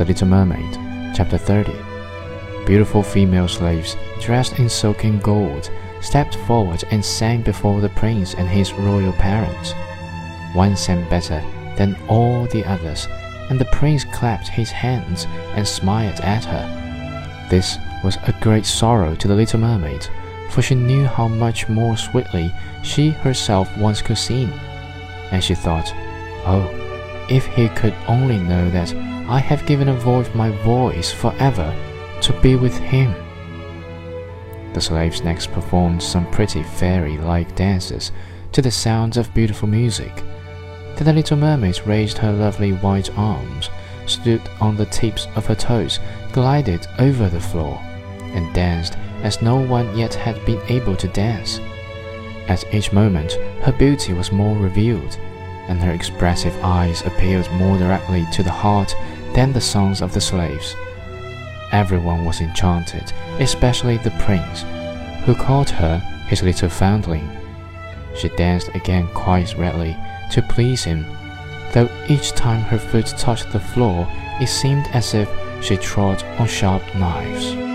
The Little Mermaid, Chapter 30. Beautiful female slaves, dressed in silk and gold, stepped forward and sang before the prince and his royal parents. One sang better than all the others, and the prince clapped his hands and smiled at her. This was a great sorrow to the little mermaid, for she knew how much more sweetly she herself once could sing. And she thought, Oh, if he could only know that I have given a voice my voice forever to be with him. The slaves next performed some pretty fairy like dances to the sounds of beautiful music. Then the little mermaid raised her lovely white arms, stood on the tips of her toes, glided over the floor, and danced as no one yet had been able to dance. At each moment, her beauty was more revealed, and her expressive eyes appealed more directly to the heart than the songs of the slaves. Everyone was enchanted, especially the prince, who called her his little foundling. She danced again quite readily to please him, though each time her foot touched the floor, it seemed as if she trod on sharp knives.